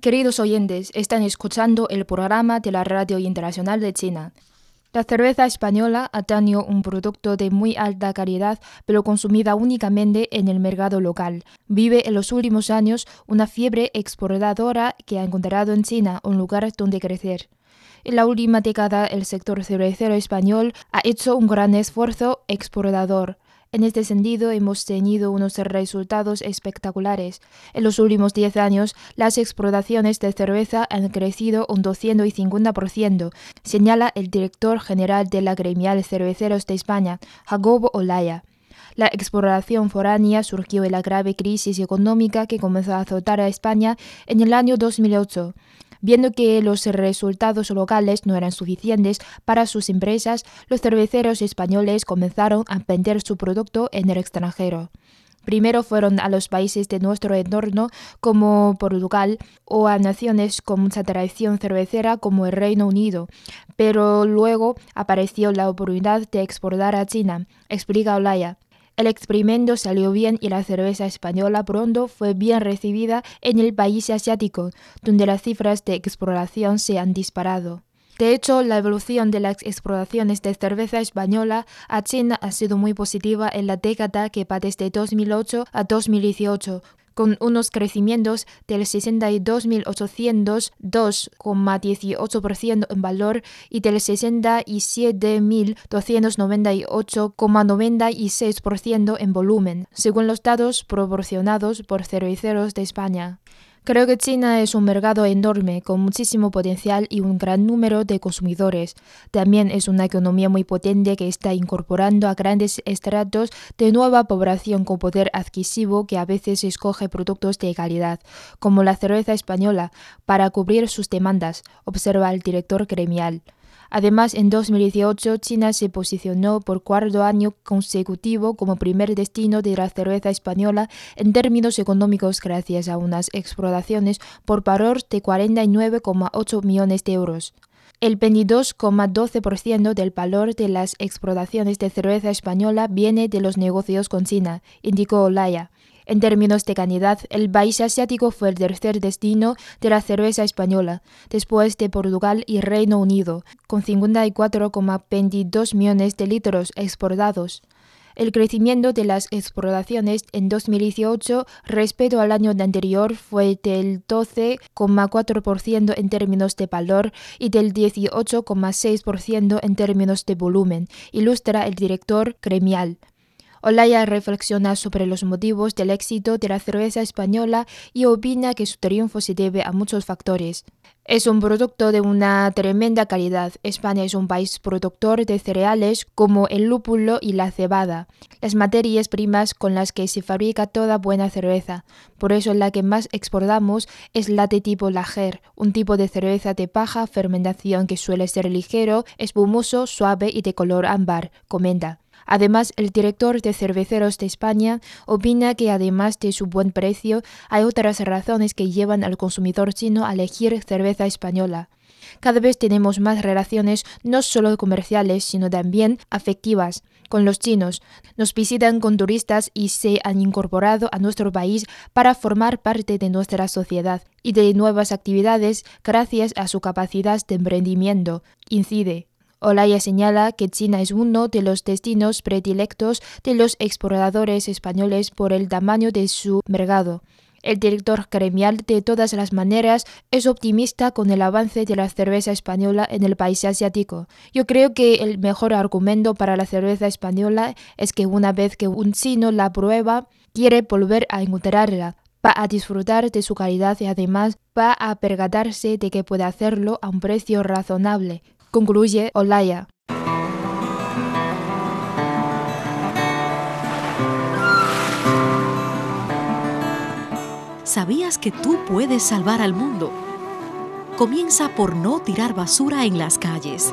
Queridos oyentes, están escuchando el programa de la Radio Internacional de China. La cerveza española tenido un producto de muy alta calidad, pero consumida únicamente en el mercado local. Vive en los últimos años una fiebre exportadora que ha encontrado en China un lugar donde crecer. En la última década, el sector cervecero español ha hecho un gran esfuerzo exportador. En este sentido, hemos tenido unos resultados espectaculares. En los últimos 10 años, las exportaciones de cerveza han crecido un 250%, señala el director general de la Gremial Cerveceros de España, Jacobo Olaya. La exportación foránea surgió en la grave crisis económica que comenzó a azotar a España en el año 2008. Viendo que los resultados locales no eran suficientes para sus empresas, los cerveceros españoles comenzaron a vender su producto en el extranjero. Primero fueron a los países de nuestro entorno como Portugal o a naciones con mucha tradición cervecera como el Reino Unido, pero luego apareció la oportunidad de exportar a China, explica Olaya. El experimento salió bien y la cerveza española pronto fue bien recibida en el país asiático, donde las cifras de exploración se han disparado. De hecho, la evolución de las exploraciones de cerveza española a China ha sido muy positiva en la década que va desde 2008 a 2018, con unos crecimientos del 62.802,18% en valor y del 67.298,96% en volumen, según los datos proporcionados por Cerveceros de España. Creo que China es un mercado enorme, con muchísimo potencial y un gran número de consumidores. También es una economía muy potente que está incorporando a grandes estratos de nueva población con poder adquisitivo que a veces escoge productos de calidad, como la cerveza española, para cubrir sus demandas, observa el director gremial. Además, en 2018, China se posicionó por cuarto año consecutivo como primer destino de la cerveza española en términos económicos gracias a unas explotaciones por valor de 49,8 millones de euros. El 22,12% del valor de las explotaciones de cerveza española viene de los negocios con China, indicó Olaya. En términos de calidad, el país asiático fue el tercer destino de la cerveza española, después de Portugal y Reino Unido, con 54,22 millones de litros exportados. El crecimiento de las exportaciones en 2018 respecto al año anterior fue del 12,4% en términos de valor y del 18,6% en términos de volumen, ilustra el director gremial. Olaya reflexiona sobre los motivos del éxito de la cerveza española y opina que su triunfo se debe a muchos factores. Es un producto de una tremenda calidad. España es un país productor de cereales como el lúpulo y la cebada, las materias primas con las que se fabrica toda buena cerveza. Por eso la que más exportamos es la de tipo lager, un tipo de cerveza de baja fermentación que suele ser ligero, espumoso, suave y de color ámbar, comenta. Además, el director de Cerveceros de España opina que además de su buen precio, hay otras razones que llevan al consumidor chino a elegir cerveza española. Cada vez tenemos más relaciones no solo comerciales, sino también afectivas con los chinos. Nos visitan con turistas y se han incorporado a nuestro país para formar parte de nuestra sociedad y de nuevas actividades gracias a su capacidad de emprendimiento, incide. Olaya señala que China es uno de los destinos predilectos de los exportadores españoles por el tamaño de su mercado. El director gremial, de todas las maneras, es optimista con el avance de la cerveza española en el país asiático. Yo creo que el mejor argumento para la cerveza española es que una vez que un chino la prueba, quiere volver a encontrarla, va a disfrutar de su calidad y además va a percatarse de que puede hacerlo a un precio razonable concluye Olaya. ¿Sabías que tú puedes salvar al mundo? Comienza por no tirar basura en las calles.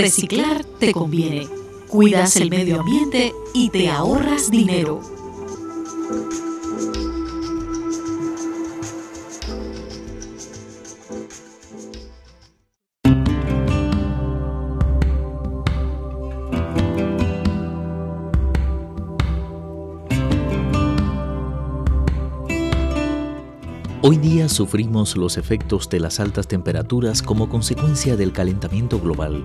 Reciclar te conviene. Cuidas el medio ambiente y te ahorras dinero. Hoy día sufrimos los efectos de las altas temperaturas como consecuencia del calentamiento global,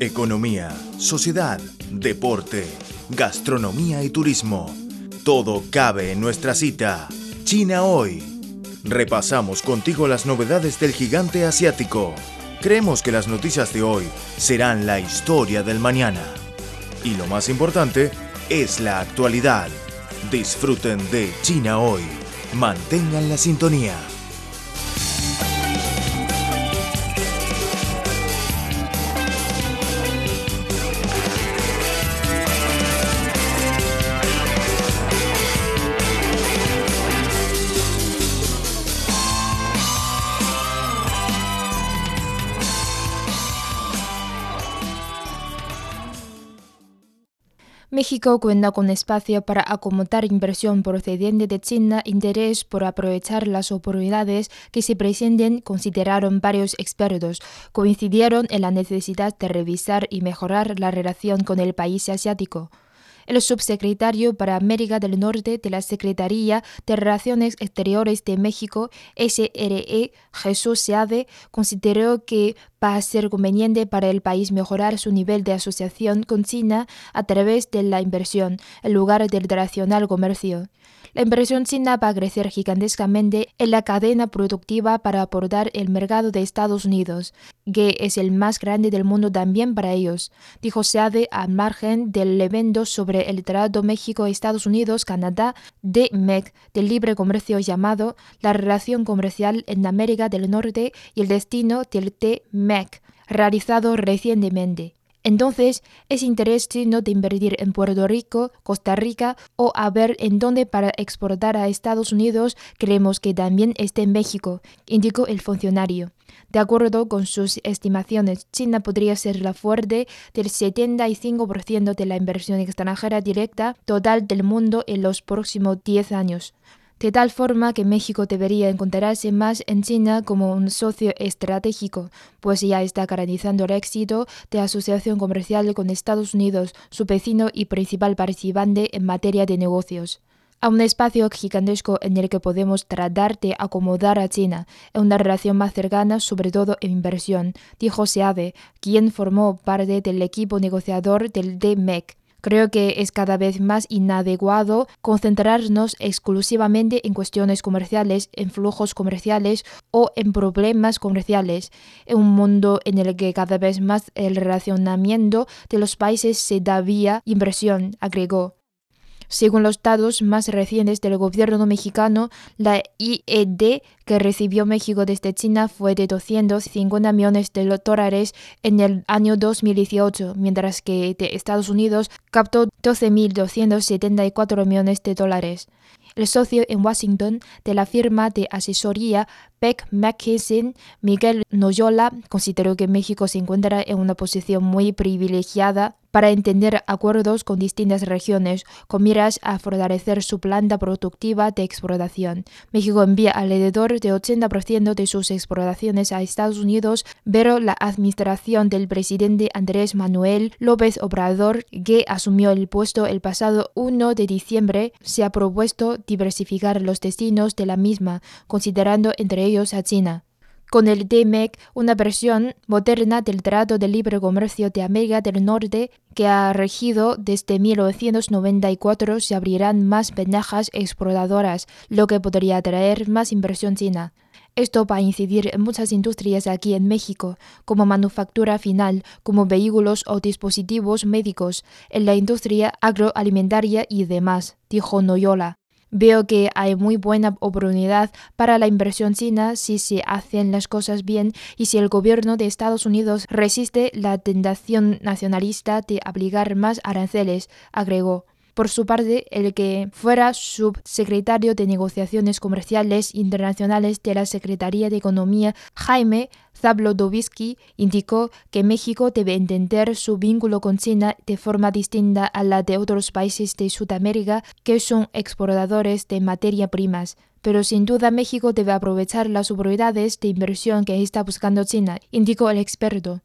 Economía, sociedad, deporte, gastronomía y turismo. Todo cabe en nuestra cita. China hoy. Repasamos contigo las novedades del gigante asiático. Creemos que las noticias de hoy serán la historia del mañana. Y lo más importante es la actualidad. Disfruten de China hoy. Mantengan la sintonía. México cuenta con espacio para acomodar inversión procedente de China, interés por aprovechar las oportunidades que se presenten, consideraron varios expertos. Coincidieron en la necesidad de revisar y mejorar la relación con el país asiático. El subsecretario para América del Norte de la Secretaría de Relaciones Exteriores de México, SRE, Jesús Seade, consideró que va a ser conveniente para el país mejorar su nivel de asociación con China a través de la inversión, en lugar del tradicional comercio. La inversión china va a crecer gigantescamente en la cadena productiva para aportar el mercado de Estados Unidos, que es el más grande del mundo también para ellos, dijo Seade al margen del evento sobre el trato México-Estados Unidos-Canadá de MEC de libre comercio llamado La relación comercial en América del Norte y el destino del TMEC, realizado recientemente. Entonces, es interés chino de invertir en Puerto Rico, Costa Rica o a ver en dónde para exportar a Estados Unidos creemos que también esté en México, indicó el funcionario. De acuerdo con sus estimaciones, China podría ser la fuerte del 75% de la inversión extranjera directa total del mundo en los próximos 10 años de tal forma que México debería encontrarse más en China como un socio estratégico, pues ya está garantizando el éxito de asociación comercial con Estados Unidos, su vecino y principal participante en materia de negocios a un espacio gigantesco en el que podemos tratar de acomodar a China en una relación más cercana, sobre todo en inversión, dijo Seade, quien formó parte del equipo negociador del DMEC. Creo que es cada vez más inadecuado concentrarnos exclusivamente en cuestiones comerciales, en flujos comerciales o en problemas comerciales, en un mundo en el que cada vez más el relacionamiento de los países se da vía inversión, agregó. Según los datos más recientes del gobierno mexicano, la IED que recibió México desde China fue de 250 millones de dólares en el año 2018, mientras que de Estados Unidos captó 12.274 millones de dólares. El socio en Washington de la firma de asesoría Beck McKesson, Miguel Noyola, consideró que México se encuentra en una posición muy privilegiada para entender acuerdos con distintas regiones con miras a fortalecer su planta productiva de explotación. México envía alrededor de 80% de sus exportaciones a Estados Unidos, pero la administración del presidente Andrés Manuel López Obrador, que asumió el puesto el pasado 1 de diciembre, se ha propuesto diversificar los destinos de la misma, considerando entre ellos a China con el DMEC, una versión moderna del Trato de Libre Comercio de América del Norte que ha regido desde 1994, se abrirán más ventajas exportadoras, lo que podría atraer más inversión china. Esto va a incidir en muchas industrias aquí en México, como manufactura final, como vehículos o dispositivos médicos, en la industria agroalimentaria y demás, dijo Noyola. Veo que hay muy buena oportunidad para la inversión china si se hacen las cosas bien y si el gobierno de Estados Unidos resiste la tentación nacionalista de aplicar más aranceles, agregó. Por su parte, el que fuera subsecretario de Negociaciones Comerciales Internacionales de la Secretaría de Economía, Jaime Zablodowski, indicó que México debe entender su vínculo con China de forma distinta a la de otros países de Sudamérica que son exportadores de materia primas pero sin duda México debe aprovechar las oportunidades de inversión que está buscando China, indicó el experto.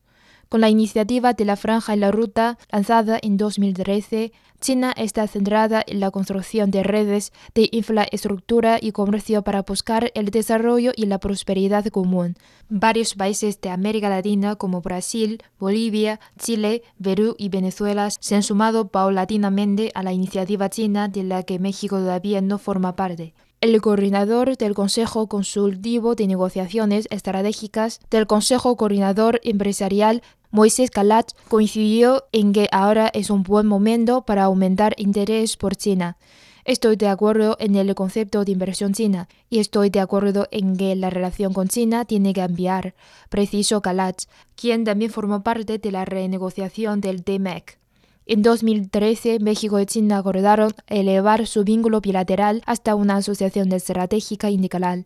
Con la iniciativa de la Franja y la Ruta, lanzada en 2013, China está centrada en la construcción de redes de infraestructura y comercio para buscar el desarrollo y la prosperidad común. Varios países de América Latina como Brasil, Bolivia, Chile, Perú y Venezuela se han sumado paulatinamente a la iniciativa china de la que México todavía no forma parte el coordinador del Consejo Consultivo de Negociaciones Estratégicas del Consejo Coordinador Empresarial Moisés Calat coincidió en que ahora es un buen momento para aumentar interés por China. Estoy de acuerdo en el concepto de inversión china y estoy de acuerdo en que la relación con China tiene que cambiar, precisó Calat, quien también formó parte de la renegociación del DMEC. En 2013, México y China acordaron elevar su vínculo bilateral hasta una asociación estratégica integral.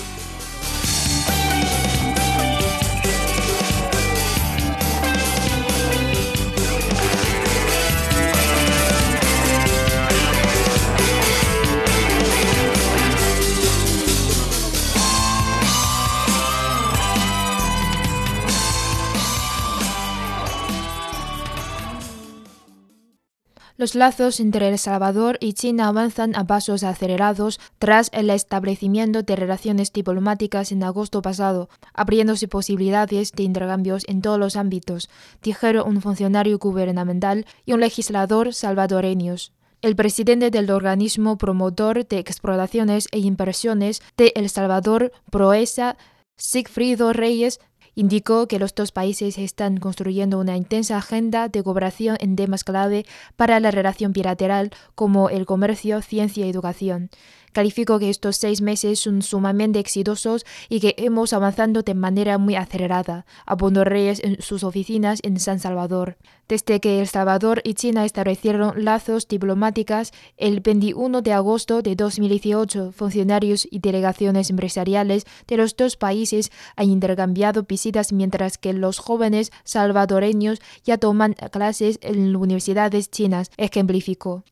Los lazos entre El Salvador y China avanzan a pasos acelerados tras el establecimiento de relaciones diplomáticas en agosto pasado, abriéndose posibilidades de intercambios en todos los ámbitos, dijeron un funcionario gubernamental y un legislador salvadoreños. El presidente del organismo promotor de exploraciones e inversiones de El Salvador, Proesa, Sigfrido Reyes, Indicó que los dos países están construyendo una intensa agenda de cooperación en temas clave para la relación bilateral como el comercio, ciencia y educación. Califico que estos seis meses son sumamente exitosos y que hemos avanzado de manera muy acelerada, apuntó Reyes en sus oficinas en San Salvador. Desde que El Salvador y China establecieron lazos diplomáticas el 21 de agosto de 2018, funcionarios y delegaciones empresariales de los dos países han intercambiado visitas mientras que los jóvenes salvadoreños ya toman clases en universidades chinas, ejemplificó.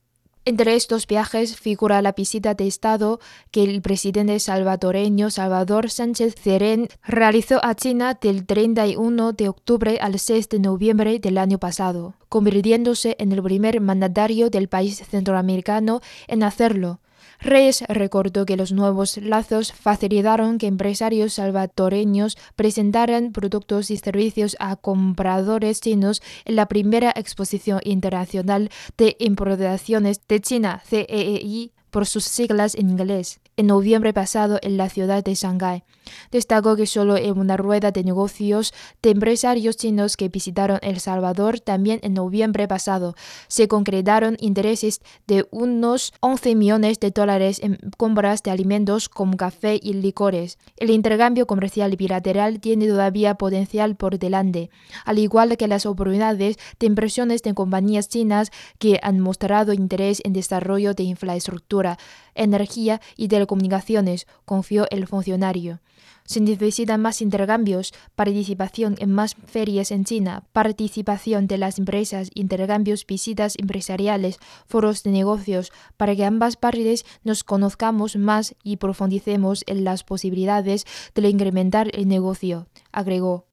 Entre estos viajes figura la visita de Estado que el presidente salvadoreño Salvador Sánchez Cerén realizó a China del 31 de octubre al 6 de noviembre del año pasado, convirtiéndose en el primer mandatario del país centroamericano en hacerlo. Reyes recordó que los nuevos lazos facilitaron que empresarios salvadoreños presentaran productos y servicios a compradores chinos en la primera exposición internacional de importaciones de China, CEEI, por sus siglas en inglés, en noviembre pasado en la ciudad de Shanghái. Destacó que solo en una rueda de negocios de empresarios chinos que visitaron El Salvador también en noviembre pasado se concretaron intereses de unos 11 millones de dólares en compras de alimentos como café y licores. El intercambio comercial bilateral tiene todavía potencial por delante, al igual que las oportunidades de inversiones de compañías chinas que han mostrado interés en desarrollo de infraestructura, energía y telecomunicaciones, confió el funcionario. Se necesitan más intercambios, participación en más ferias en China, participación de las empresas, intercambios, visitas empresariales, foros de negocios, para que ambas partes nos conozcamos más y profundicemos en las posibilidades de incrementar el negocio, agregó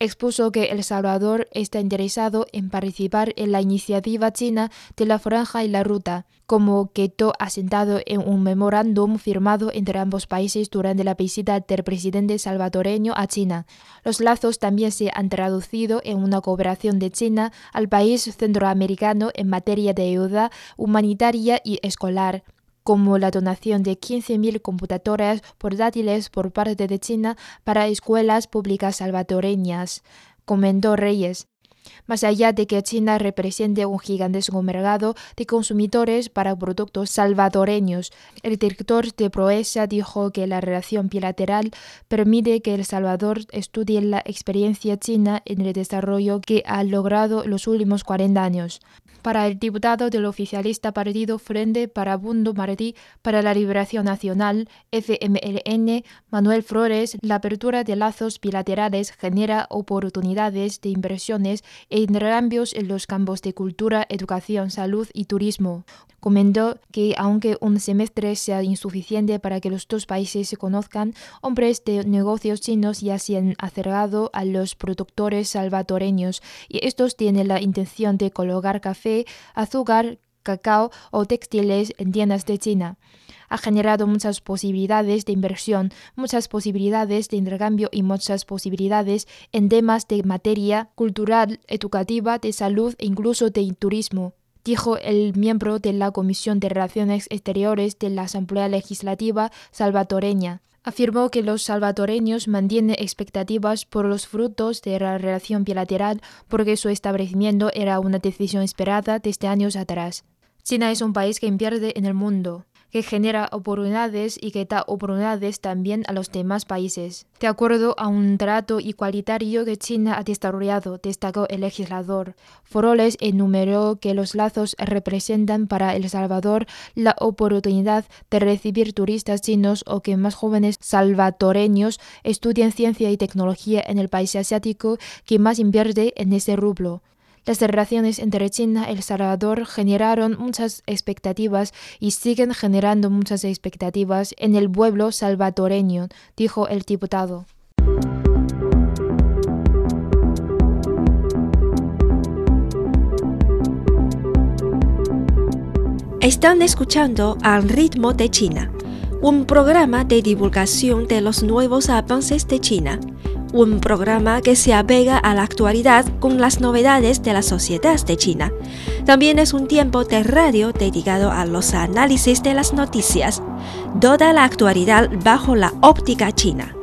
expuso que El Salvador está interesado en participar en la iniciativa china de la Franja y la Ruta, como quedó asentado en un memorándum firmado entre ambos países durante la visita del presidente salvadoreño a China. Los lazos también se han traducido en una cooperación de China al país centroamericano en materia de ayuda humanitaria y escolar como la donación de 15.000 computadoras portátiles por parte de China para escuelas públicas salvadoreñas, comentó Reyes. Más allá de que China represente un gigantesco mercado de consumidores para productos salvadoreños, el director de Proesa dijo que la relación bilateral permite que El Salvador estudie la experiencia china en el desarrollo que ha logrado los últimos 40 años. Para el diputado del oficialista partido Frente para Bundo Martí para la Liberación Nacional, FMLN, Manuel Flores, la apertura de lazos bilaterales genera oportunidades de inversiones e intercambios en los campos de cultura, educación, salud y turismo. Comentó que aunque un semestre sea insuficiente para que los dos países se conozcan, hombres de negocios chinos ya se han acercado a los productores salvadoreños y estos tienen la intención de colocar azúcar, cacao o textiles en tiendas de China ha generado muchas posibilidades de inversión, muchas posibilidades de intercambio y muchas posibilidades en temas de materia cultural, educativa, de salud e incluso de turismo dijo el miembro de la Comisión de Relaciones Exteriores de la Asamblea Legislativa salvadoreña. Afirmó que los salvadoreños mantienen expectativas por los frutos de la relación bilateral porque su establecimiento era una decisión esperada desde años atrás. China es un país que invierte en el mundo que genera oportunidades y que da oportunidades también a los demás países. De acuerdo a un trato igualitario que China ha desarrollado, destacó el legislador. Foroles enumeró que los lazos representan para El Salvador la oportunidad de recibir turistas chinos o que más jóvenes salvadoreños estudien ciencia y tecnología en el país asiático que más invierte en ese rublo. Las relaciones entre China y El Salvador generaron muchas expectativas y siguen generando muchas expectativas en el pueblo salvadoreño, dijo el diputado. Están escuchando Al ritmo de China, un programa de divulgación de los nuevos avances de China un programa que se apega a la actualidad con las novedades de la sociedad de China. También es un tiempo de radio dedicado a los análisis de las noticias, toda la actualidad bajo la óptica china.